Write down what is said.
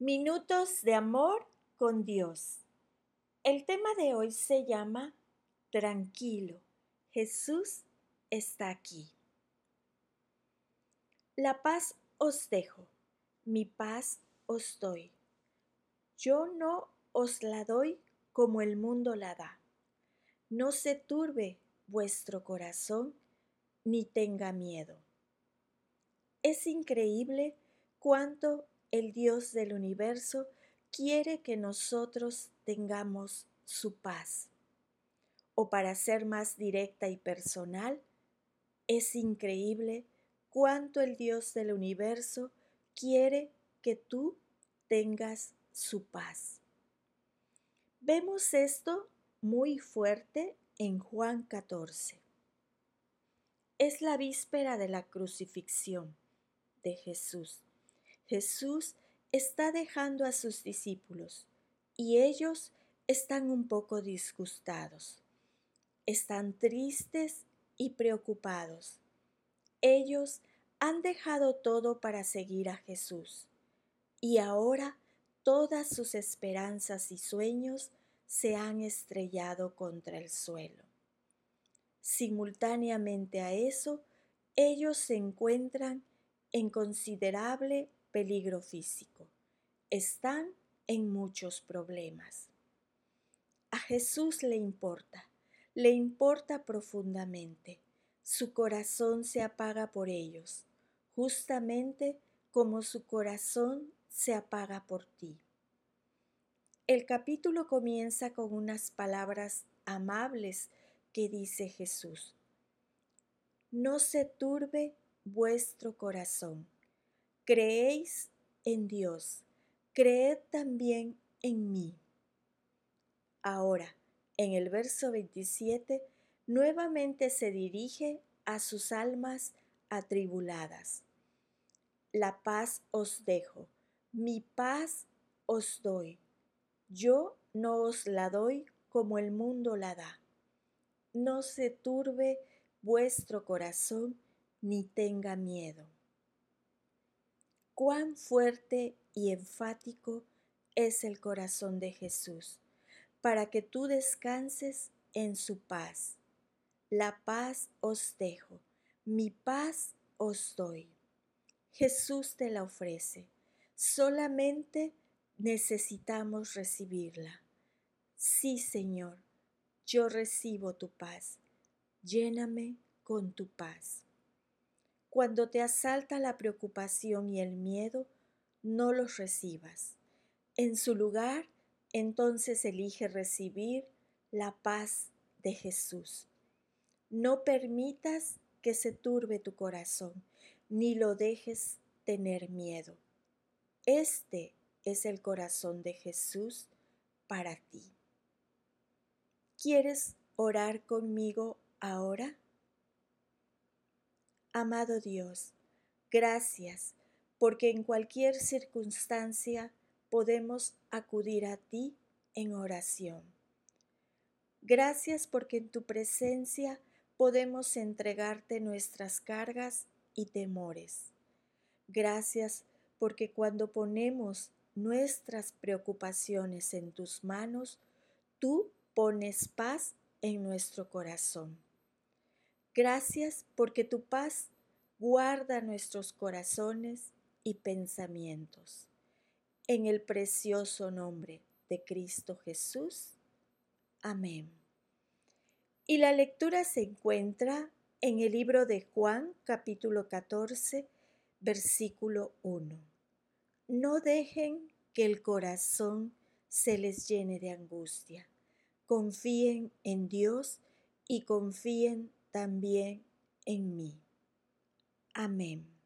Minutos de amor con Dios. El tema de hoy se llama Tranquilo, Jesús está aquí. La paz os dejo, mi paz os doy. Yo no os la doy como el mundo la da. No se turbe vuestro corazón ni tenga miedo. Es increíble cuánto el Dios del universo quiere que nosotros tengamos su paz. O para ser más directa y personal, es increíble cuánto el Dios del universo quiere que tú tengas su paz. Vemos esto muy fuerte en Juan 14. Es la víspera de la crucifixión de Jesús. Jesús está dejando a sus discípulos y ellos están un poco disgustados. Están tristes y preocupados. Ellos han dejado todo para seguir a Jesús y ahora todas sus esperanzas y sueños se han estrellado contra el suelo. Simultáneamente a eso, ellos se encuentran en considerable peligro físico. Están en muchos problemas. A Jesús le importa, le importa profundamente. Su corazón se apaga por ellos, justamente como su corazón se apaga por ti. El capítulo comienza con unas palabras amables que dice Jesús. No se turbe vuestro corazón Creéis en Dios, creed también en mí. Ahora, en el verso 27, nuevamente se dirige a sus almas atribuladas. La paz os dejo, mi paz os doy. Yo no os la doy como el mundo la da. No se turbe vuestro corazón ni tenga miedo cuán fuerte y enfático es el corazón de Jesús, para que tú descanses en su paz. La paz os dejo, mi paz os doy. Jesús te la ofrece, solamente necesitamos recibirla. Sí, Señor, yo recibo tu paz, lléname con tu paz. Cuando te asalta la preocupación y el miedo, no los recibas. En su lugar, entonces elige recibir la paz de Jesús. No permitas que se turbe tu corazón, ni lo dejes tener miedo. Este es el corazón de Jesús para ti. ¿Quieres orar conmigo ahora? Amado Dios, gracias porque en cualquier circunstancia podemos acudir a ti en oración. Gracias porque en tu presencia podemos entregarte nuestras cargas y temores. Gracias porque cuando ponemos nuestras preocupaciones en tus manos, tú pones paz en nuestro corazón. Gracias porque tu paz guarda nuestros corazones y pensamientos. En el precioso nombre de Cristo Jesús. Amén. Y la lectura se encuentra en el libro de Juan capítulo 14 versículo 1. No dejen que el corazón se les llene de angustia. Confíen en Dios y confíen también en mí. Amén.